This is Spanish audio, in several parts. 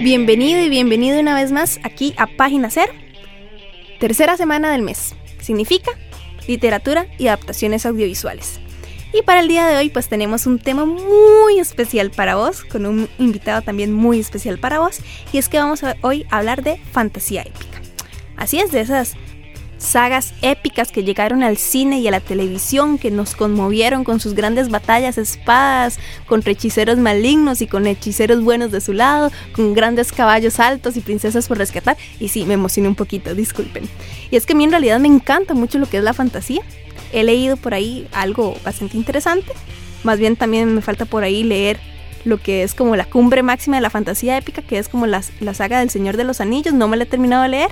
Bienvenido y bienvenido una vez más aquí a Página Cero. Tercera semana del mes. Significa literatura y adaptaciones audiovisuales. Y para el día de hoy pues tenemos un tema muy especial para vos, con un invitado también muy especial para vos, y es que vamos a hoy a hablar de fantasía épica. Así es, de esas sagas épicas que llegaron al cine y a la televisión, que nos conmovieron con sus grandes batallas, espadas, con hechiceros malignos y con hechiceros buenos de su lado, con grandes caballos altos y princesas por rescatar. Y sí, me emocioné un poquito, disculpen. Y es que a mí en realidad me encanta mucho lo que es la fantasía. He leído por ahí algo bastante interesante. Más bien también me falta por ahí leer lo que es como la cumbre máxima de la fantasía épica, que es como la, la saga del Señor de los Anillos. No me la he terminado de leer,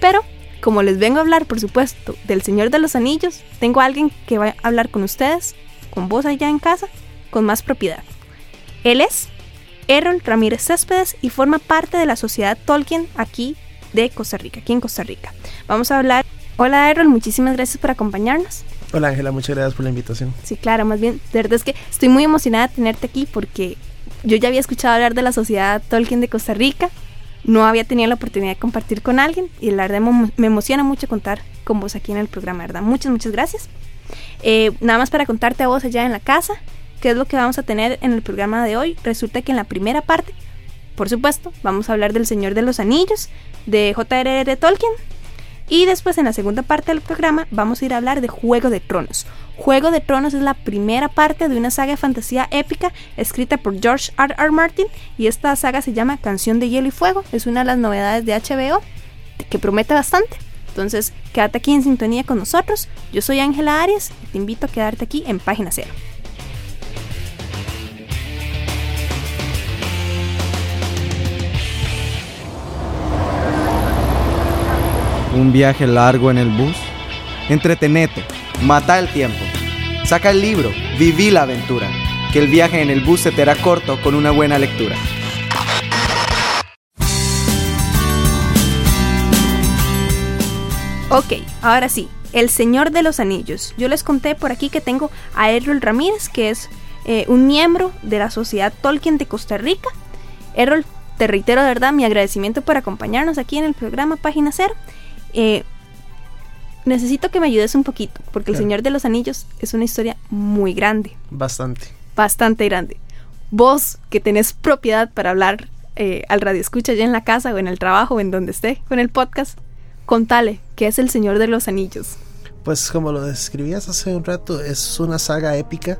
pero como les vengo a hablar, por supuesto, del Señor de los Anillos, tengo a alguien que va a hablar con ustedes, con vos allá en casa, con más propiedad. Él es Errol Ramírez Céspedes y forma parte de la sociedad Tolkien aquí de Costa Rica, aquí en Costa Rica. Vamos a hablar. Hola Errol, muchísimas gracias por acompañarnos. Hola Ángela, muchas gracias por la invitación. Sí, claro, más bien, de verdad es que estoy muy emocionada de tenerte aquí porque yo ya había escuchado hablar de la sociedad Tolkien de Costa Rica, no había tenido la oportunidad de compartir con alguien y la verdad me emociona mucho contar con vos aquí en el programa, ¿verdad? Muchas, muchas gracias. Eh, nada más para contarte a vos allá en la casa, qué es lo que vamos a tener en el programa de hoy. Resulta que en la primera parte, por supuesto, vamos a hablar del Señor de los Anillos, de J.R.R. Tolkien, y después en la segunda parte del programa vamos a ir a hablar de Juego de Tronos. Juego de Tronos es la primera parte de una saga de fantasía épica escrita por George R. R. Martin y esta saga se llama Canción de Hielo y Fuego. Es una de las novedades de HBO que promete bastante. Entonces, quédate aquí en sintonía con nosotros. Yo soy Ángela Arias y te invito a quedarte aquí en Página Cero. Un viaje largo en el bus? Entretenete, mata el tiempo. Saca el libro, viví la aventura. Que el viaje en el bus se te hará corto con una buena lectura. Ok, ahora sí, El Señor de los Anillos. Yo les conté por aquí que tengo a Errol Ramírez, que es eh, un miembro de la Sociedad Tolkien de Costa Rica. Errol, te reitero de verdad mi agradecimiento por acompañarnos aquí en el programa Página Cero. Eh, necesito que me ayudes un poquito, porque El Señor de los Anillos es una historia muy grande. Bastante. Bastante grande. Vos, que tenés propiedad para hablar eh, al radio escucha ya en la casa o en el trabajo o en donde esté con el podcast, contale, ¿qué es El Señor de los Anillos? Pues como lo describías hace un rato, es una saga épica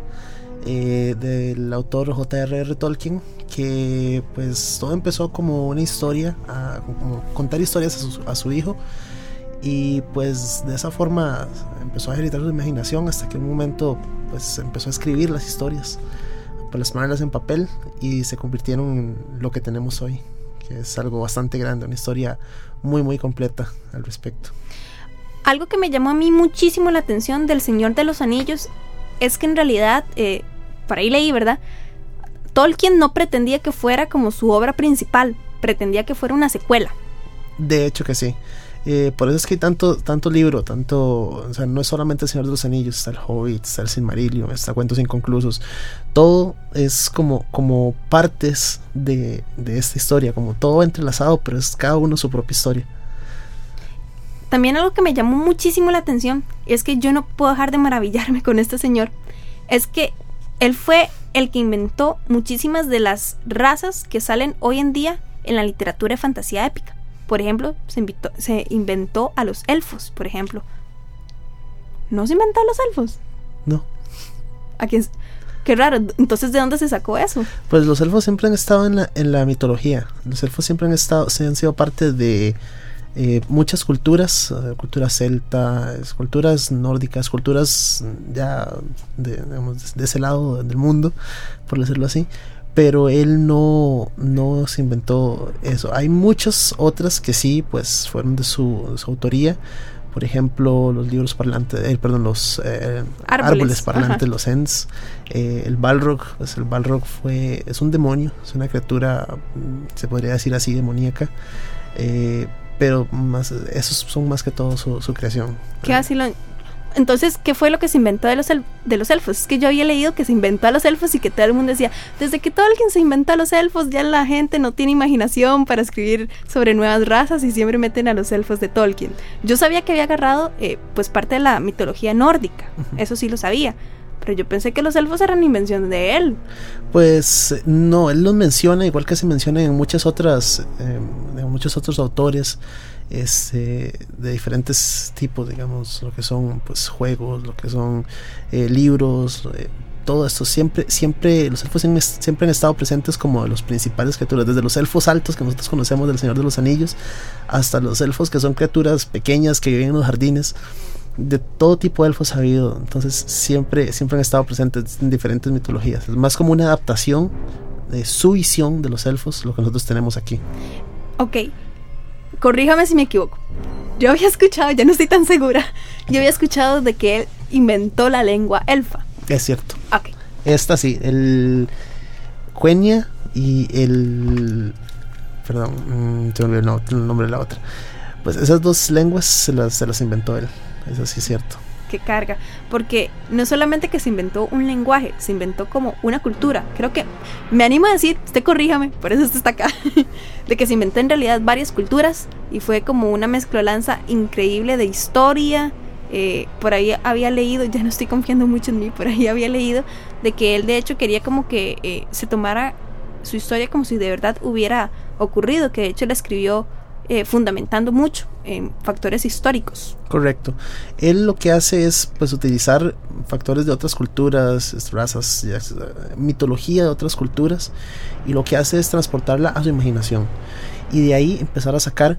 eh, del autor J.R.R. Tolkien que pues todo empezó como una historia, a, como contar historias a su, a su hijo y pues de esa forma empezó a ejercitar su imaginación hasta que en un momento pues empezó a escribir las historias, plasmarlas en papel y se convirtieron en lo que tenemos hoy, que es algo bastante grande, una historia muy muy completa al respecto. Algo que me llamó a mí muchísimo la atención del Señor de los Anillos es que en realidad, eh, por ahí leí, ¿verdad? Tolkien no pretendía que fuera como su obra principal, pretendía que fuera una secuela. De hecho que sí. Eh, por eso es que hay tanto, tanto libro, tanto, o sea, no es solamente El Señor de los Anillos, está el Hobbit, está el Silmarillion, está Cuentos Inconclusos, todo es como, como partes de, de esta historia, como todo entrelazado, pero es cada uno su propia historia. También algo que me llamó muchísimo la atención es que yo no puedo dejar de maravillarme con este señor, es que él fue el que inventó muchísimas de las razas que salen hoy en día en la literatura de fantasía épica. Por ejemplo, se, inventó a los elfos, por ejemplo. ¿No se inventó a los elfos? No. ¿A quién? Qué raro. Entonces, ¿de dónde se sacó eso? Pues los elfos siempre han estado en la, en la mitología. Los elfos siempre han estado, se han sido parte de eh, muchas culturas, uh, culturas celta, culturas nórdicas, culturas ya de, digamos, de, ese lado del mundo, por decirlo así. Pero él no, no se inventó eso. Hay muchas otras que sí, pues fueron de su, de su autoría por ejemplo, los libros parlantes, eh, perdón, los eh, árboles. árboles. parlantes, Ajá. los Ents, eh, el Balrog, pues el Balrog fue, es un demonio, es una criatura, mm, se podría decir así, demoníaca, eh, pero más, esos son más que todo su, su creación. ¿Qué así lo, entonces, ¿qué fue lo que se inventó de los, de los elfos? Es que yo había leído que se inventó a los elfos y que todo el mundo decía, desde que Tolkien se inventó a los elfos, ya la gente no tiene imaginación para escribir sobre nuevas razas y siempre meten a los elfos de Tolkien. Yo sabía que había agarrado eh, pues parte de la mitología nórdica, uh -huh. eso sí lo sabía. Pero yo pensé que los elfos eran invención de él. Pues no, él los menciona, igual que se menciona en muchas otras, eh, en muchos otros autores este, de diferentes tipos, digamos, lo que son pues juegos, lo que son eh, libros, eh, todo esto siempre, siempre los elfos siempre han estado presentes como los principales criaturas, desde los elfos altos que nosotros conocemos del Señor de los Anillos, hasta los elfos que son criaturas pequeñas que viven en los jardines. De todo tipo de elfos ha habido, entonces siempre, siempre han estado presentes en diferentes mitologías. Es más como una adaptación de su visión de los elfos, lo que nosotros tenemos aquí. Ok, corríjame si me equivoco. Yo había escuchado, ya no estoy tan segura, yo había escuchado de que él inventó la lengua elfa. Es cierto. Ok. Esta sí, el Quenya y el... Perdón, mm, se me olvidó el nombre de la otra. Pues esas dos lenguas se las, se las inventó él, eso sí es cierto que carga, porque no solamente que se inventó un lenguaje, se inventó como una cultura. Creo que me animo a decir, usted corríjame, por eso usted está acá, de que se inventó en realidad varias culturas y fue como una mezclolanza increíble de historia. Eh, por ahí había leído, ya no estoy confiando mucho en mí, por ahí había leído de que él de hecho quería como que eh, se tomara su historia como si de verdad hubiera ocurrido, que de hecho la escribió eh, fundamentando mucho en factores históricos. Correcto. Él lo que hace es pues utilizar factores de otras culturas, razas, ya, mitología de otras culturas y lo que hace es transportarla a su imaginación y de ahí empezar a sacar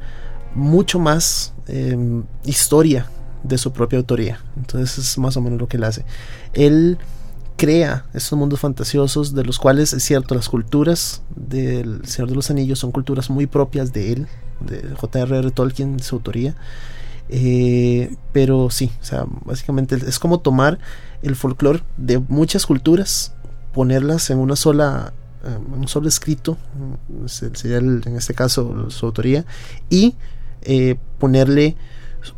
mucho más eh, historia de su propia autoría. Entonces es más o menos lo que él hace. Él crea estos mundos fantasiosos de los cuales es cierto las culturas del Señor de los Anillos son culturas muy propias de él de J.R.R. Tolkien, su autoría. Eh, pero sí, o sea, básicamente es como tomar el folclore de muchas culturas, ponerlas en una sola, en un solo escrito, sería el, en este caso su autoría, y eh, ponerle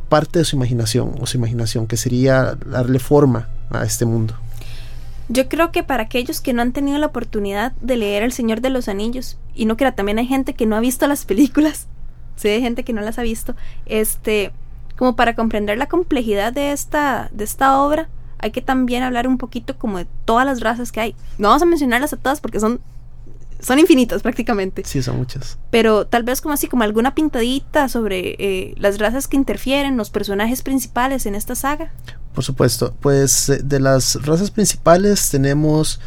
parte de su imaginación, o su imaginación, que sería darle forma a este mundo. Yo creo que para aquellos que no han tenido la oportunidad de leer El Señor de los Anillos, y no que también hay gente que no ha visto las películas, sé de gente que no las ha visto, este, como para comprender la complejidad de esta, de esta obra, hay que también hablar un poquito como de todas las razas que hay. No vamos a mencionarlas a todas porque son son infinitas prácticamente. Sí, son muchas. Pero tal vez como así, como alguna pintadita sobre eh, las razas que interfieren, los personajes principales en esta saga. Por supuesto, pues de las razas principales tenemos,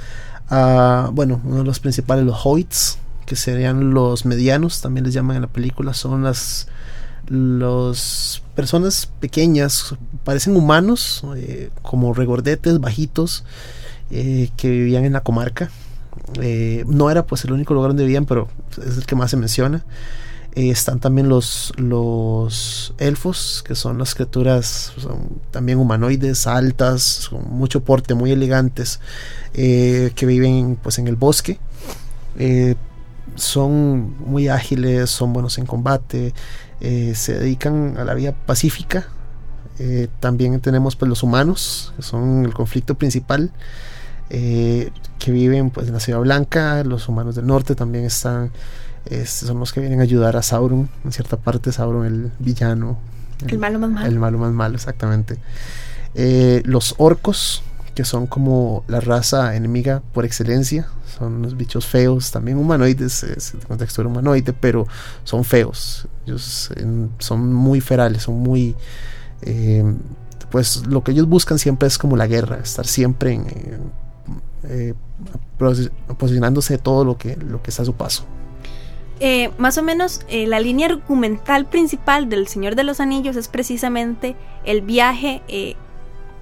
uh, bueno, uno de los principales, los Hoyts, que serían los medianos, también les llaman en la película, son las los personas pequeñas, parecen humanos, eh, como regordetes, bajitos, eh, que vivían en la comarca. Eh, no era pues el único lugar donde vivían, pero es el que más se menciona. Eh, están también los, los elfos, que son las criaturas son también humanoides, altas, con mucho porte, muy elegantes, eh, que viven pues en el bosque. son muy ágiles, son buenos en combate, se dedican a la vida pacífica. también tenemos pues los humanos, que son el conflicto principal eh, que viven pues en la Ciudad Blanca, los humanos del norte también están, eh, son los que vienen a ayudar a Sauron, en cierta parte Sauron el villano. El, el malo más malo. El malo más malo, exactamente. Eh, los orcos, que son como la raza enemiga por excelencia, son unos bichos feos, también humanoides, es de textura humanoide, pero son feos, ellos en, son muy ferales, son muy... Eh, pues lo que ellos buscan siempre es como la guerra, estar siempre en, en eh, posicionándose todo lo que, lo que está a su paso. Eh, más o menos eh, la línea argumental principal del Señor de los Anillos es precisamente el viaje eh,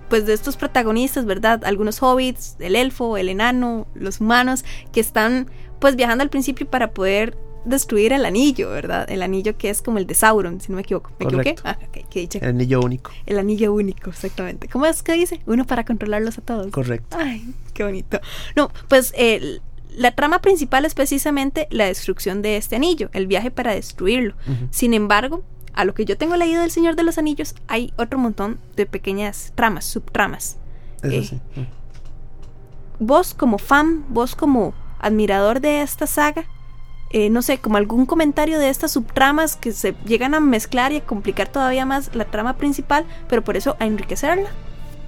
pues de estos protagonistas, ¿verdad? Algunos hobbits, el elfo, el enano, los humanos, que están pues viajando al principio para poder destruir el anillo, ¿verdad? El anillo que es como el de Sauron, si no me equivoco. ¿Me equivoqué? Ah, El anillo único. El anillo único, exactamente. ¿Cómo es que dice? Uno para controlarlos a todos. Correcto. Ay, qué bonito. No, pues el la trama principal es precisamente la destrucción de este anillo, el viaje para destruirlo. Sin embargo, a lo que yo tengo leído del Señor de los Anillos, hay otro montón de pequeñas tramas, subtramas. Eh, vos como fan, vos como admirador de esta saga, eh, no sé, como algún comentario de estas subtramas que se llegan a mezclar y a complicar todavía más la trama principal, pero por eso a enriquecerla.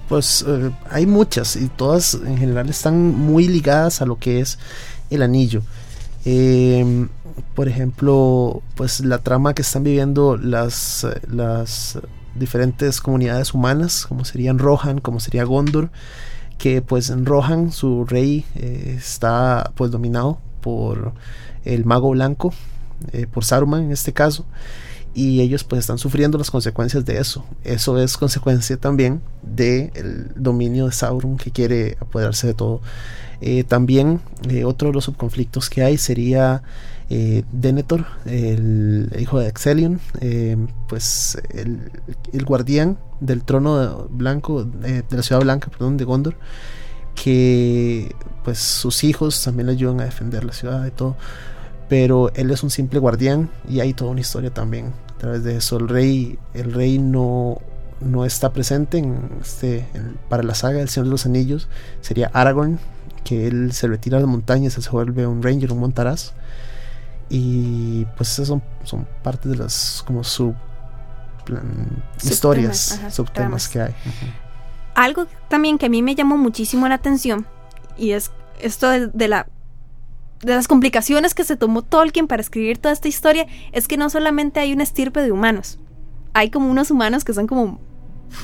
Pues eh, hay muchas y todas en general están muy ligadas a lo que es el anillo. Em, por ejemplo, pues la trama que están viviendo las, las diferentes comunidades humanas, como serían Rohan, como sería Gondor, que pues en Rohan su rey eh, está pues dominado por el mago blanco, eh, por Saruman en este caso y ellos pues están sufriendo las consecuencias de eso. Eso es consecuencia también del dominio de Sauron que quiere apoderarse de todo. Eh, también eh, otro de los subconflictos que hay sería eh, Denethor, el hijo de Excelion, pues el, guardián del trono blanco, de la ciudad blanca, perdón, de Gondor, que pues sus hijos también le ayudan a defender la ciudad y todo pero él es un simple guardián y hay toda una historia también a través de eso. El rey, el rey no, no está presente en este, para la saga del Señor de los Anillos. Sería Aragorn, que él se retira de las montañas, se vuelve un ranger, un montaraz. Y pues esas son, son parte de las como sub historias, subtemas que hay. Algo también que a mí me llamó muchísimo la atención y es esto de la de las complicaciones que se tomó Tolkien para escribir toda esta historia es que no solamente hay una estirpe de humanos, hay como unos humanos que son como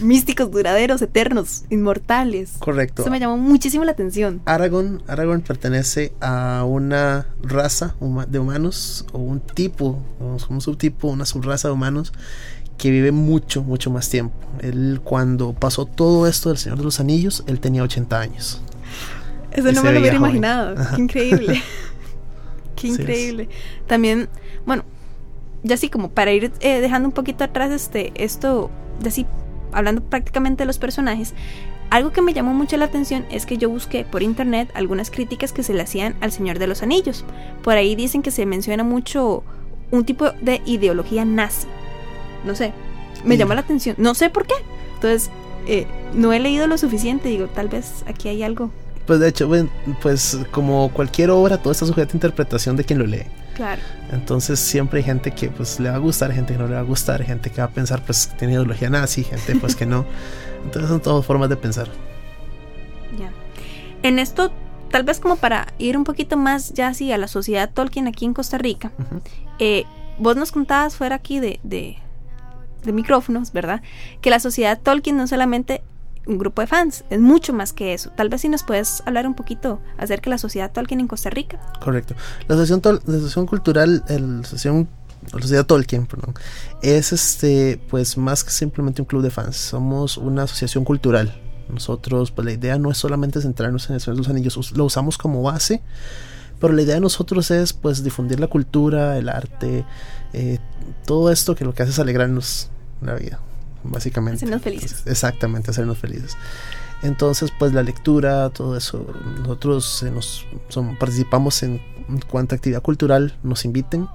místicos, duraderos, eternos, inmortales. Correcto. Eso me llamó muchísimo la atención. Aragorn, Aragorn pertenece a una raza de humanos o un tipo, un subtipo, una subraza de humanos que vive mucho, mucho más tiempo. Él cuando pasó todo esto del Señor de los Anillos, él tenía 80 años. Eso no me lo hubiera imaginado. Qué increíble. Qué increíble. También, bueno, ya así como para ir eh, dejando un poquito atrás este, esto, de así, hablando prácticamente de los personajes, algo que me llamó mucho la atención es que yo busqué por internet algunas críticas que se le hacían al Señor de los Anillos. Por ahí dicen que se menciona mucho un tipo de ideología nazi. No sé, me llamó la atención. No sé por qué. Entonces, eh, no he leído lo suficiente. Digo, tal vez aquí hay algo pues de hecho, pues como cualquier obra, todo está sujeto a interpretación de quien lo lee. Claro. Entonces siempre hay gente que pues le va a gustar, gente que no le va a gustar, gente que va a pensar pues que tiene ideología nazi, gente pues que no. Entonces son todas formas de pensar. Ya. En esto, tal vez como para ir un poquito más ya así a la sociedad Tolkien aquí en Costa Rica, eh, vos nos contabas fuera aquí de, de, de micrófonos, ¿verdad? Que la sociedad Tolkien no solamente un grupo de fans, es mucho más que eso. Tal vez si nos puedes hablar un poquito acerca de la sociedad Tolkien en Costa Rica. Correcto. La asociación, la asociación cultural, la asociación la sociedad Tolkien, perdón, es este, pues más que simplemente un club de fans, somos una asociación cultural. Nosotros, pues la idea no es solamente centrarnos en el Señor de los Anillos, lo usamos como base, pero la idea de nosotros es pues difundir la cultura, el arte, eh, todo esto que lo que hace es alegrarnos la vida básicamente. Hacernos felices. Exactamente, hacernos felices. Entonces, pues la lectura, todo eso, nosotros eh, nos, participamos en cuanta actividad cultural nos inviten.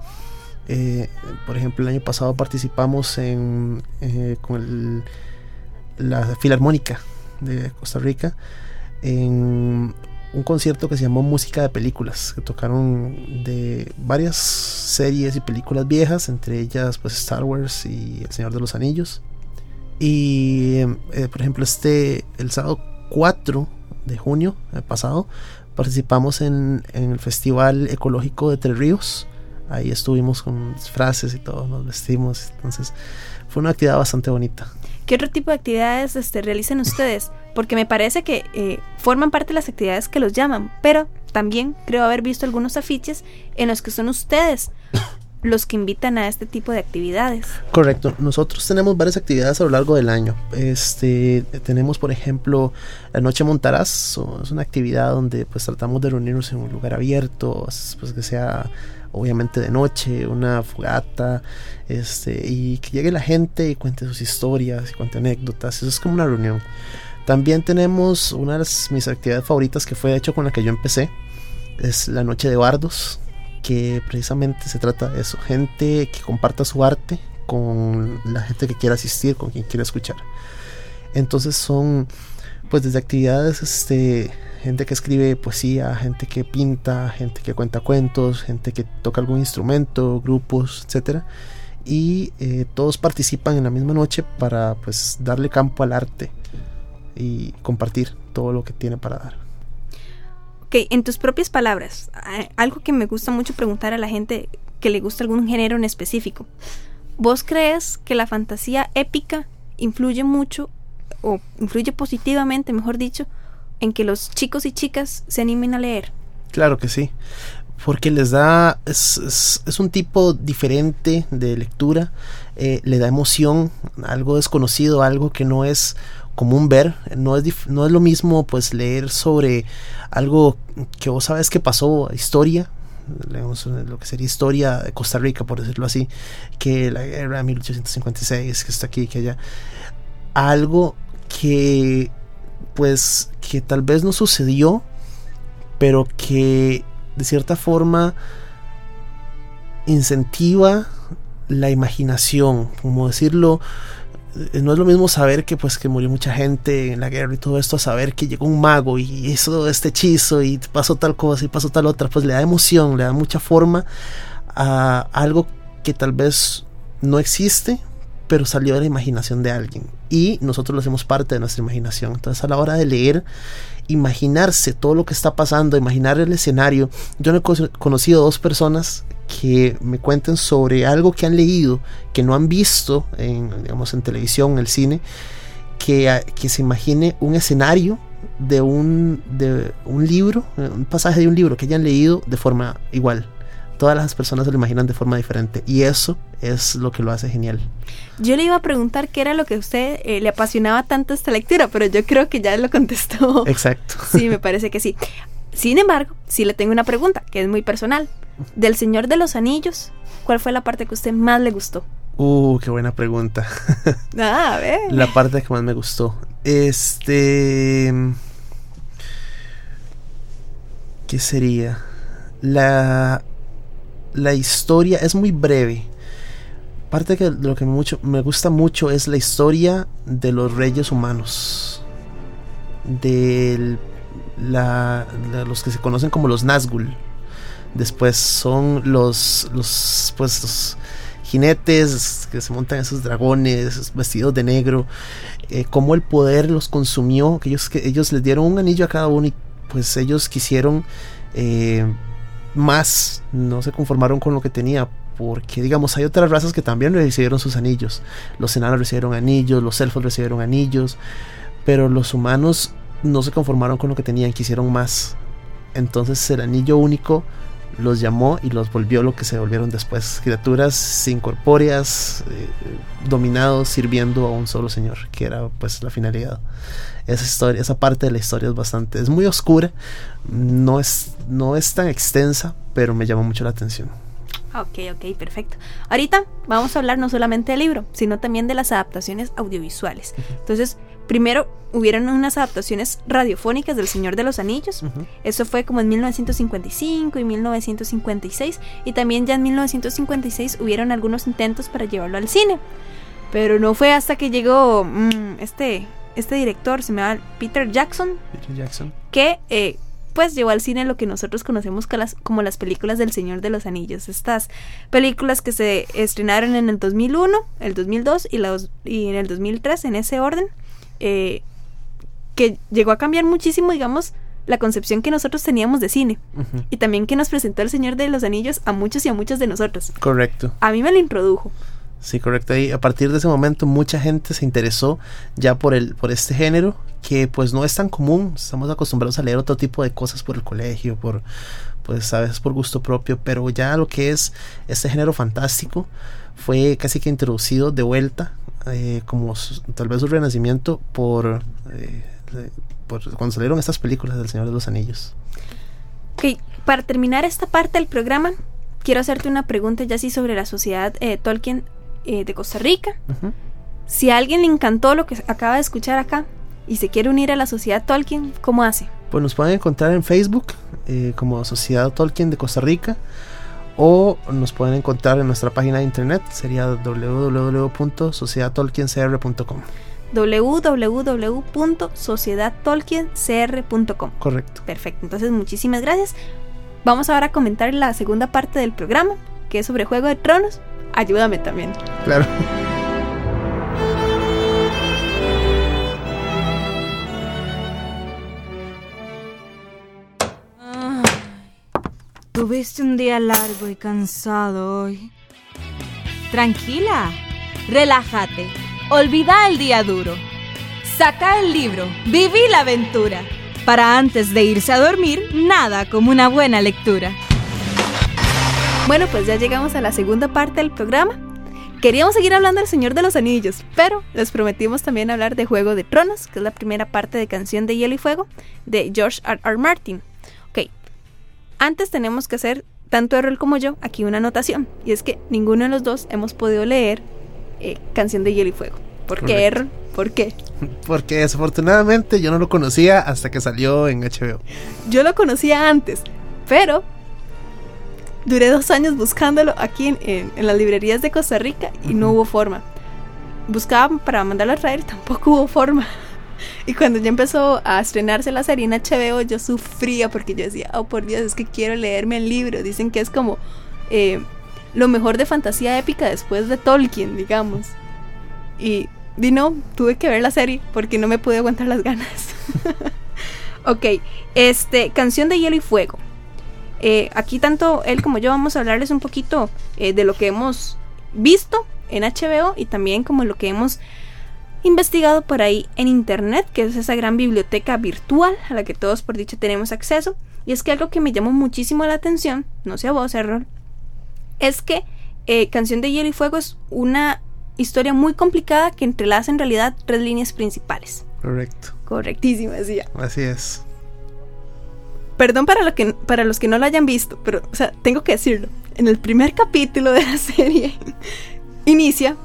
Eh, por ejemplo, el año pasado participamos en, eh, con la Filarmónica de Costa Rica en un concierto que se llamó Música de Películas, que tocaron de varias series y películas viejas, entre ellas pues Star Wars y El Señor de los Anillos. Y, eh, por ejemplo, este, el sábado 4 de junio pasado, participamos en, el Festival Ecológico de Tres Ríos, Ahí estuvimos con frases y todo, nos vestimos. Entonces fue una actividad bastante bonita. ¿Qué otro tipo de actividades este, realizan ustedes? Porque me parece que eh, forman parte de las actividades que los llaman, pero también creo haber visto algunos afiches en los que son ustedes los que invitan a este tipo de actividades. Correcto. Nosotros tenemos varias actividades a lo largo del año. Este, tenemos, por ejemplo, la Noche Montaraz. Es una actividad donde pues tratamos de reunirnos en un lugar abierto, pues que sea obviamente de noche, una fogata, este, y que llegue la gente y cuente sus historias y cuente anécdotas. Eso es como una reunión. También tenemos una de mis actividades favoritas que fue de hecho con la que yo empecé. Es la Noche de Bardos que precisamente se trata de eso, gente que comparta su arte con la gente que quiera asistir, con quien quiera escuchar. Entonces son pues desde actividades este gente que escribe poesía, gente que pinta, gente que cuenta cuentos, gente que toca algún instrumento, grupos, etcétera y eh, todos participan en la misma noche para pues darle campo al arte y compartir todo lo que tiene para dar. Ok, en tus propias palabras, algo que me gusta mucho preguntar a la gente que le gusta algún género en específico. ¿Vos crees que la fantasía épica influye mucho, o influye positivamente, mejor dicho, en que los chicos y chicas se animen a leer? Claro que sí, porque les da, es, un tipo diferente de lectura, eh, le da emoción, algo desconocido, algo que no es común ver. No es, no es lo mismo pues leer sobre algo que vos sabes que pasó, historia, leemos lo que sería historia de Costa Rica, por decirlo así, que la guerra de 1856, que está aquí, que allá. Algo que pues que tal vez no sucedió, pero que de cierta forma incentiva la imaginación, como decirlo, no es lo mismo saber que pues que murió mucha gente en la guerra y todo esto a saber que llegó un mago y hizo este hechizo y pasó tal cosa y pasó tal otra pues le da emoción le da mucha forma a algo que tal vez no existe pero salió de la imaginación de alguien. Y nosotros lo hacemos parte de nuestra imaginación. Entonces a la hora de leer imaginarse todo lo que está pasando imaginar el escenario. Yo no he conocido dos personas que me cuenten sobre algo que han leído, que no han visto en, digamos, en televisión, en el cine, que, que se imagine un escenario de un, de un libro, un pasaje de un libro que hayan leído de forma igual. Todas las personas se lo imaginan de forma diferente y eso es lo que lo hace genial. Yo le iba a preguntar qué era lo que a usted eh, le apasionaba tanto esta lectura, pero yo creo que ya lo contestó. Exacto. Sí, me parece que sí. Sin embargo, sí le tengo una pregunta que es muy personal. Del Señor de los Anillos, ¿cuál fue la parte que a usted más le gustó? Uh, qué buena pregunta. Ah, a ver. La parte que más me gustó. Este. ¿Qué sería? La. La historia es muy breve. Parte que lo que mucho, me gusta mucho es la historia de los reyes humanos. Del la, los que se conocen como los Nazgûl. Después son los, los, pues, jinetes que se montan esos dragones vestidos de negro. Eh, cómo el poder los consumió. Que ellos, que ellos les dieron un anillo a cada uno y pues ellos quisieron eh, más. No se conformaron con lo que tenía porque digamos hay otras razas que también recibieron sus anillos. Los enanos recibieron anillos, los elfos recibieron anillos, pero los humanos no se conformaron con lo que tenían, quisieron más. Entonces el anillo único los llamó y los volvió lo que se volvieron después. Criaturas incorpóreas, eh, dominados, sirviendo a un solo señor, que era pues la finalidad. Esa historia, esa parte de la historia es bastante, es muy oscura, no es, no es tan extensa, pero me llama mucho la atención. Ok, ok, perfecto. Ahorita vamos a hablar no solamente del libro, sino también de las adaptaciones audiovisuales. Entonces, primero hubieron unas adaptaciones radiofónicas del Señor de los Anillos. Eso fue como en 1955 y 1956. Y también ya en 1956 hubieron algunos intentos para llevarlo al cine. Pero no fue hasta que llegó mm, este, este director, se llama Peter Jackson. Peter Jackson. Que eh, pues llevó al cine lo que nosotros conocemos como las, películas del Señor de los Anillos. Estas películas que se estrenaron en el 2001, el 2002 y, y en el 2003, en ese orden, eh, que llegó a cambiar muchísimo, digamos, la concepción que nosotros teníamos de cine. Y también que nos presentó el Señor de los Anillos a muchos y a muchas de nosotros. Correcto. A mí me lo introdujo. Sí, correcto. Y a partir de ese momento mucha gente se interesó ya por el por este género que pues no es tan común. Estamos acostumbrados a leer otro tipo de cosas por el colegio, por pues a veces por gusto propio, pero ya lo que es este género fantástico fue casi que introducido de vuelta eh, como tal vez un renacimiento por, eh, por cuando salieron estas películas del Señor de los Anillos. Ok, para terminar esta parte del programa, quiero hacerte una pregunta ya así sobre la sociedad eh, Tolkien de Costa Rica. Si a alguien le encantó lo que acaba de escuchar acá y se quiere unir a la sociedad Tolkien, ¿cómo hace? Pues nos pueden encontrar en Facebook como Sociedad Tolkien de Costa Rica o nos pueden encontrar en nuestra página de internet, sería www.sociedadtolkiencr.com www.sociedadtolkiencr.com Correcto. Perfecto, entonces muchísimas gracias. Vamos ahora a comentar la segunda parte del programa, que es sobre Juego de Tronos. Ayúdame también. Claro. Tuviste un día largo y cansado hoy. Tranquila, relájate, olvida el día duro. Saca el libro, viví la aventura. Para antes de irse a dormir, nada como una buena lectura. Bueno, pues ya llegamos a la segunda parte del programa. Queríamos seguir hablando del Señor de los Anillos, pero les prometimos también hablar de Juego de Tronos, que es la primera parte de Canción de Hielo y Fuego de George R. R. Martin. Antes tenemos que hacer, tanto Errol como yo, aquí una anotación. Y es que ninguno de los dos hemos podido leer eh, Canción de Hielo y Fuego. ¿Por qué, Errol? ¿Por qué? Porque desafortunadamente yo no lo conocía hasta que salió en HBO. Yo lo conocía antes, pero duré dos años buscándolo aquí en, las librerías de Costa Rica y no hubo forma. Buscaba para mandarlo a traer y tampoco hubo forma. Y cuando ya empezó a estrenarse la serie en HBO, yo sufría porque yo decía, oh por Dios, es que quiero leerme el libro. Dicen que es como eh, lo mejor de fantasía épica después de Tolkien, digamos. Y, y no, tuve que ver la serie porque no me pude aguantar las ganas. ok, este, Canción de Hielo y Fuego. Eh, aquí tanto él como yo vamos a hablarles un poquito eh, de lo que hemos visto en HBO y también como lo que hemos investigado por ahí en internet, que es esa gran biblioteca virtual a la que todos por dicho tenemos acceso. Y es que algo que me llamó muchísimo la atención, no sé a vos, error, es que eh, Canción de Hielo y Fuego es una historia muy complicada que entrelaza en realidad tres líneas principales. Correcto. Correctísimo, decía. Así es. Perdón para, lo que, para los que no lo hayan visto, pero, o sea, tengo que decirlo. En el primer capítulo de la serie inicia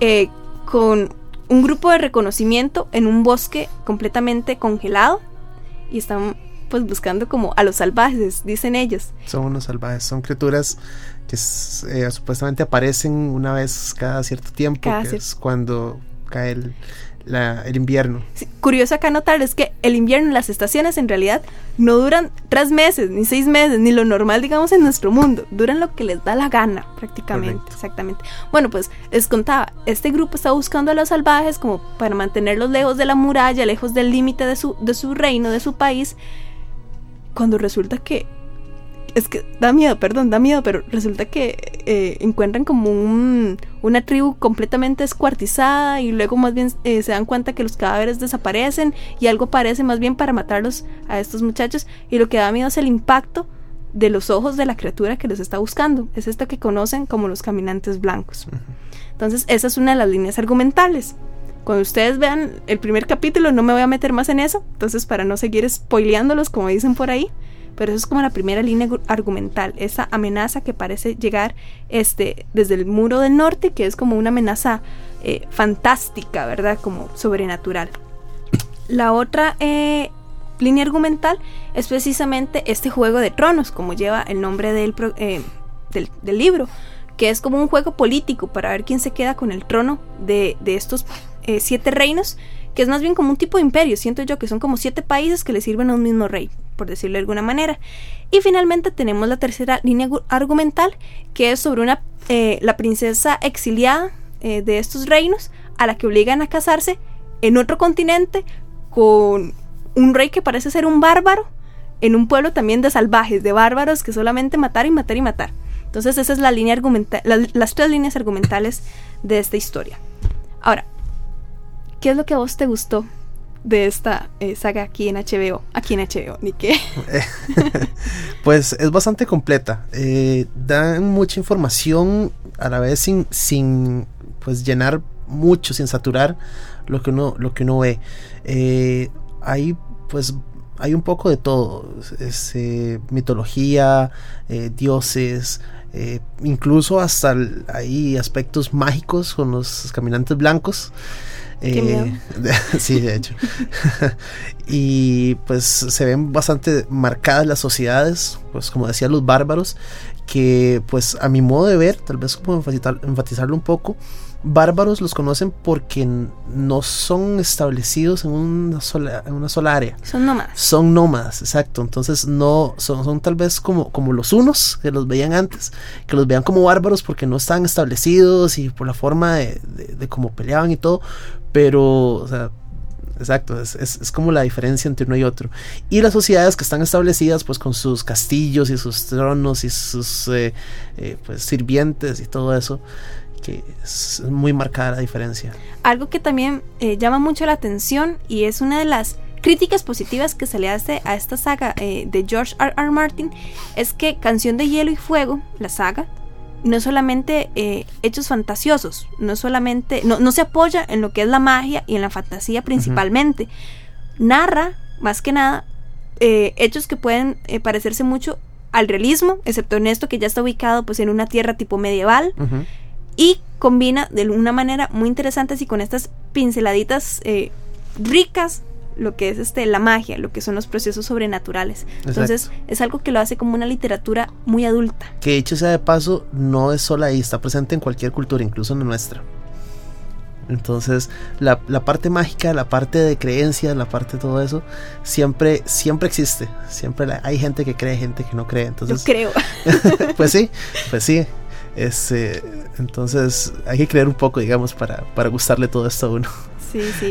eh, con un grupo de reconocimiento en un bosque completamente congelado y están pues buscando como a los salvajes, dicen ellos. Son unos salvajes, son criaturas que eh, supuestamente aparecen una vez cada cierto tiempo, que es cuando cae el, el invierno. curioso acá notar es que el invierno, las estaciones en realidad no duran tres meses, ni seis meses, ni lo normal, digamos, en nuestro mundo. Duran lo que les da la gana, prácticamente. Exactamente. Bueno, pues les contaba, este grupo está buscando a los salvajes como para mantenerlos lejos de la muralla, lejos del límite de su, de su reino, de su país. Cuando resulta que es que da miedo, perdón, da miedo, pero resulta que eh, encuentran como un, una tribu completamente escuartizada y luego más bien eh, se dan cuenta que los cadáveres desaparecen y algo parece más bien para matarlos a estos muchachos y lo que da miedo es el impacto de los ojos de la criatura que los está buscando. Es esto que conocen como los caminantes blancos. Entonces, esa es una de las líneas argumentales. Cuando ustedes vean el primer capítulo, no me voy a meter más en eso, entonces para no seguir spoileándolos como dicen por ahí, pero eso es como la primera línea argumental, esa amenaza que parece llegar este, desde el muro del norte, que es como una amenaza eh, fantástica, ¿verdad? Como sobrenatural. La otra eh, línea argumental es precisamente este juego de tronos, como lleva el nombre del, eh, del, libro, que es como un juego político para ver quién se queda con el trono de, de estos siete reinos que es más bien como un tipo de imperio, siento yo que son como siete países que le sirven a un mismo rey, por decirlo de alguna manera. Y finalmente tenemos la tercera línea argumental, que es sobre una, eh, la princesa exiliada eh, de estos reinos, a la que obligan a casarse en otro continente con un rey que parece ser un bárbaro en un pueblo también de salvajes, de bárbaros que solamente matar y matar y matar. Entonces esa es la línea argumental, las tres líneas argumentales de esta historia. Ahora, ¿qué es lo que a vos te gustó de esta eh, saga aquí en HBO? Aquí en HBO, ni qué. pues es bastante completa. Eh, dan mucha información a la vez sin, sin pues llenar mucho, sin saturar lo que uno, lo que uno ve. Eh, hay pues hay un poco de todo. Es, mitología, dioses, incluso hasta hay aspectos mágicos con los caminantes blancos. Eh, sí, de hecho. y pues se ven bastante marcadas las sociedades, pues como decía los bárbaros, que pues a mi modo de ver, tal vez como enfatizarlo un poco, bárbaros los conocen porque no son establecidos en una sola, en una sola área. Son nómadas. Son nómadas, exacto. Entonces no son, son tal vez como, como los unos que los veían antes, que los veían como bárbaros porque no estaban establecidos y por la forma de, de cómo peleaban y todo, pero, o sea, exacto, es, es, como la diferencia entre uno y otro. Y las sociedades que están establecidas, pues con sus castillos y sus tronos y sus eh, eh, pues, sirvientes y todo eso, que es muy marcada la diferencia. Algo que también eh, llama mucho la atención y es una de las críticas positivas que se le hace a esta saga de George R. R. Martin es que Canción de Hielo y Fuego, la saga, no solamente eh, hechos fantasiosos, no solamente, no, se apoya en lo que es la magia y en la fantasía principalmente. Narra, más que nada, eh, hechos que pueden eh, parecerse mucho al realismo, excepto en esto que ya está ubicado pues en una tierra tipo medieval. Y combina de una manera muy interesante así con estas pinceladitas ricas lo que es este la magia, lo que son los procesos sobrenaturales. Entonces, es algo que lo hace como una literatura muy adulta. Que dicho sea de paso, no es solo ahí, está presente en cualquier cultura, incluso en la nuestra. Entonces, la, parte mágica, la parte de creencia, la parte de todo eso, siempre, siempre existe. Siempre hay gente que cree, gente que no cree. Entonces, Yo creo. pues sí, pues sí. Este, entonces, hay que creer un poco, digamos, para, para gustarle todo esto a uno.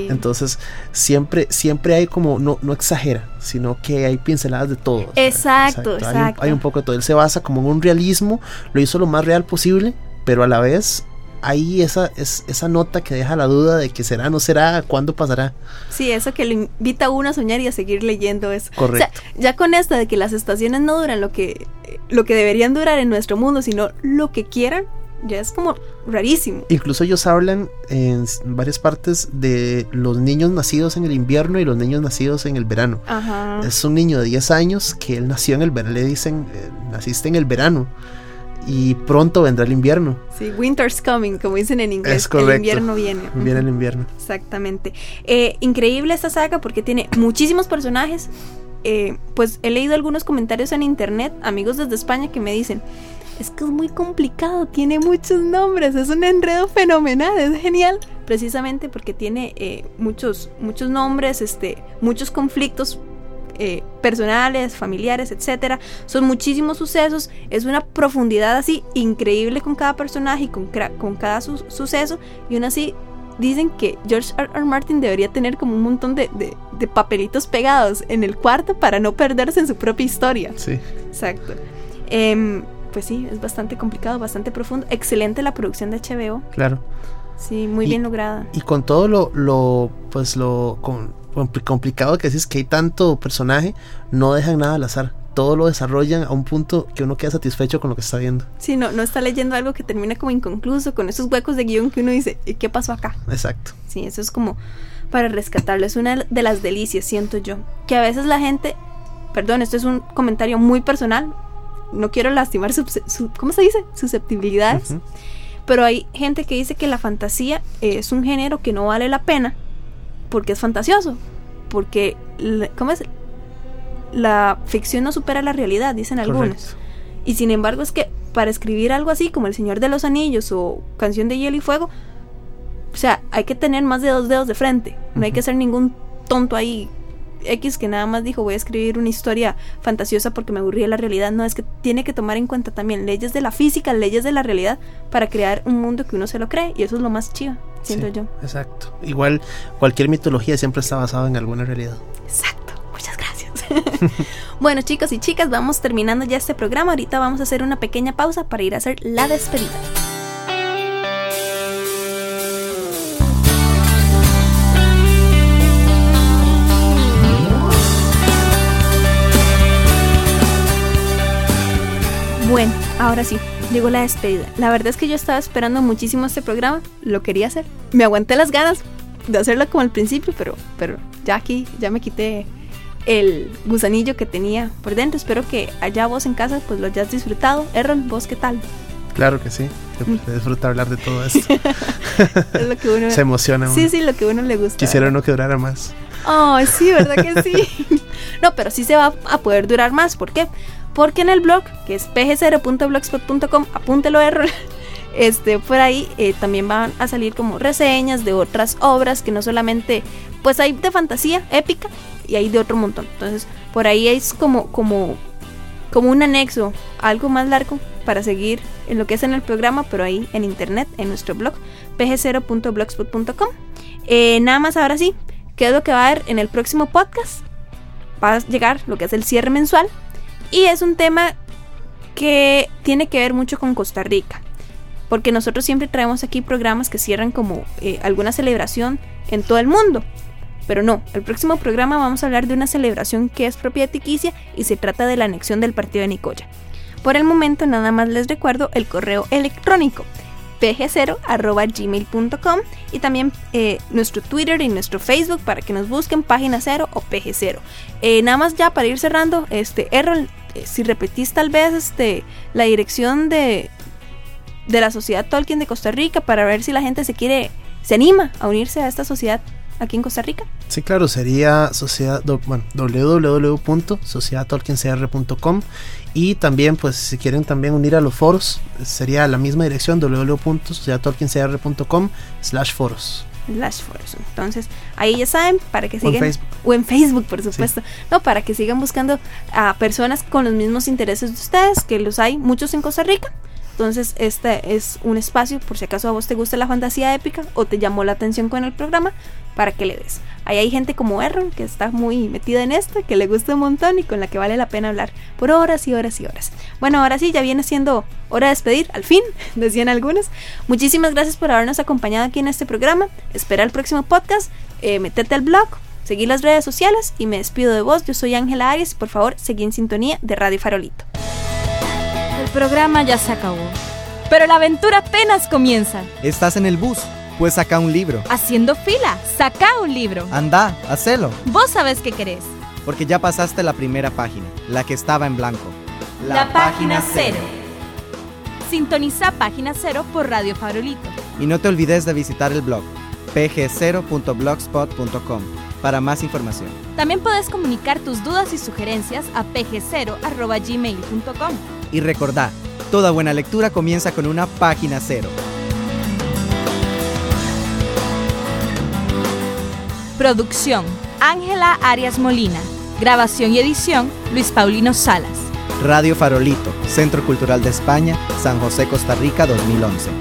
Entonces, siempre, siempre hay como, no, no exagera, sino que hay pinceladas de todo. Exacto, exacto. Hay, un, poco de todo. Él se basa como en un realismo, lo hizo lo más real posible, pero a la vez hay esa, es, esa nota que deja la duda de que será, no será, cuándo pasará. Sí, eso que le invita a uno a soñar y a seguir leyendo eso. Correcto. ya con esto de que las estaciones no duran lo que, lo que deberían durar en nuestro mundo, sino lo que quieran, ya es como rarísimo. Incluso ellos hablan en varias partes de los niños nacidos en el invierno y los niños nacidos en el verano. Ajá. Es un niño de 10 años que él nació en el verano, le dicen, eh, naciste en el verano y pronto vendrá el invierno. Sí, winter's coming, como dicen en inglés. Es correcto. El invierno viene. Viene el invierno. Exactamente. Eh, increíble esta saga porque tiene muchísimos personajes. Eh, pues he leído algunos comentarios en internet, amigos desde España, que me dicen, es que es muy complicado, tiene muchos nombres, es un enredo fenomenal, es genial, precisamente porque tiene eh, muchos, muchos nombres, este, muchos conflictos eh, personales, familiares, etcétera. Son muchísimos sucesos, es una profundidad así increíble con cada personaje y con, con cada suceso, y aún así dicen que George R. R. Martin debería tener como un montón de, de, papelitos pegados en el cuarto para no perderse en su propia historia. Sí. Exacto. Eh, pues sí, es bastante complicado, bastante profundo. Excelente la producción de HBO. Claro. Sí, muy bien lograda. Y con todo lo, lo pues lo complicado que es que hay tanto personaje, no dejan nada al azar. Todo lo desarrollan a un punto que uno queda satisfecho con lo que está viendo. Sí, no, no está leyendo algo que termina como inconcluso, con esos huecos de guion que uno dice, ¿qué pasó acá? Exacto. Sí, eso es como para rescatarlo. Es una de las delicias, siento yo. Que a veces la gente, perdón, esto es un comentario muy personal, no quiero lastimar su, ¿cómo se dice? susceptibilidades. Pero hay gente que dice que la fantasía es un género que no vale la pena porque es fantasioso. Porque, ¿cómo es? La ficción no supera la realidad, dicen algunos. Y sin embargo es que para escribir algo así como El Señor de los Anillos o Canción de Hielo y Fuego, o sea, hay que tener más de dos dedos de frente. No hay que ser ningún tonto ahí X que nada más dijo voy a escribir una historia fantasiosa porque me aburría la realidad, no, es que tiene que tomar en cuenta también leyes de la física, leyes de la realidad para crear un mundo que uno se lo cree y eso es lo más chido, siento yo. Exacto. Igual cualquier mitología siempre está basada en alguna realidad. Exacto. bueno, chicos y chicas, vamos terminando ya este programa. Ahorita vamos a hacer una pequeña pausa para ir a hacer la despedida. Bueno, ahora sí, llegó la despedida. La verdad es que yo estaba esperando muchísimo este programa, lo quería hacer. Me aguanté las ganas de hacerlo como al principio, pero, pero ya aquí, ya me quité el gusanillo que tenía por dentro. Espero que allá vos en casa pues lo hayas disfrutado. Errol, ¿vos qué tal? Claro que sí, se disfruta hablar de todo esto. es lo que uno... Se emociona. Sí, sí, lo que uno le gusta. Quisiera no que durara más. Ay, sí, ¿verdad que sí? no, pero sí se va a poder durar más. ¿Por qué? Porque en el blog, que es pg0.blogspot.com, apúntelo error. Este, por ahí eh, también van a salir como reseñas de otras obras que no solamente, pues hay de fantasía épica y hay de otro montón. Entonces, por ahí es como, como, como un anexo, algo más largo para seguir en lo que es en el programa, pero ahí en internet, en nuestro blog, pg0.blogspot.com. Eh, nada más ahora sí, ¿qué es lo que va a haber en el próximo podcast? Va a llegar lo que es el cierre mensual y es un tema que tiene que ver mucho con Costa Rica. Porque nosotros siempre traemos aquí programas que cierran como eh, alguna celebración en todo el mundo. Pero no, el próximo programa vamos a hablar de una celebración que es propia de Tiquicia y se trata de la anexión del partido de Nicoya. Por el momento nada más les recuerdo el correo electrónico pg0.gmail.com y también eh, nuestro Twitter y nuestro Facebook para que nos busquen página 0 o pg0. Eh, nada más ya para ir cerrando, este Errol, eh, si repetís tal vez este, la dirección de, de la sociedad Tolkien de Costa Rica para ver si la gente se quiere, se anima a unirse a esta sociedad aquí en Costa Rica? Sí, claro, sería sociedad, bueno, www.sociedadtolkiencr.com y también, pues, si quieren también unir a los foros, sería la misma dirección www.sociedadtolkiencr.com slash foros. Slash foros. Entonces, ahí ya saben, para que sigan. O en Facebook. O en Facebook, por supuesto. No, para que sigan buscando a personas con los mismos intereses de ustedes, que los hay muchos en Costa Rica. Entonces, este es un espacio, por si acaso a vos te gusta la fantasía épica o te llamó la atención con el programa, para que le des. Ahí hay gente como Erron que está muy metida en esto, que le gusta un montón y con la que vale la pena hablar por horas y horas y horas. Bueno, ahora sí, ya viene siendo hora de despedir, al fin, decían algunos. Muchísimas gracias por habernos acompañado aquí en este programa. Espera el próximo podcast, eh, meterte al blog, seguir las redes sociales y me despido de vos. Yo soy Ángela Arias y por favor, seguí en sintonía de Radio Farolito. Programa ya se acabó, pero la aventura apenas comienza. Estás en el bus pues saca un libro. Haciendo fila, saca un libro. Anda, hacelo. Vos sabés qué querés. Porque ya pasaste la primera página, la que estaba en blanco. La, página cero. Sintoniza Página Cero por Radio Farolito. Y no te olvides de visitar el blog pg0.blogspot.com para más información. También puedes comunicar tus dudas y sugerencias a pg0.gmail.com. Y recordá, toda buena lectura comienza con una página cero. Producción, Ángela Arias Molina. Grabación y edición, Luis Paulino Salas. Radio Farolito, Centro Cultural de España, San José, Costa Rica, 2011.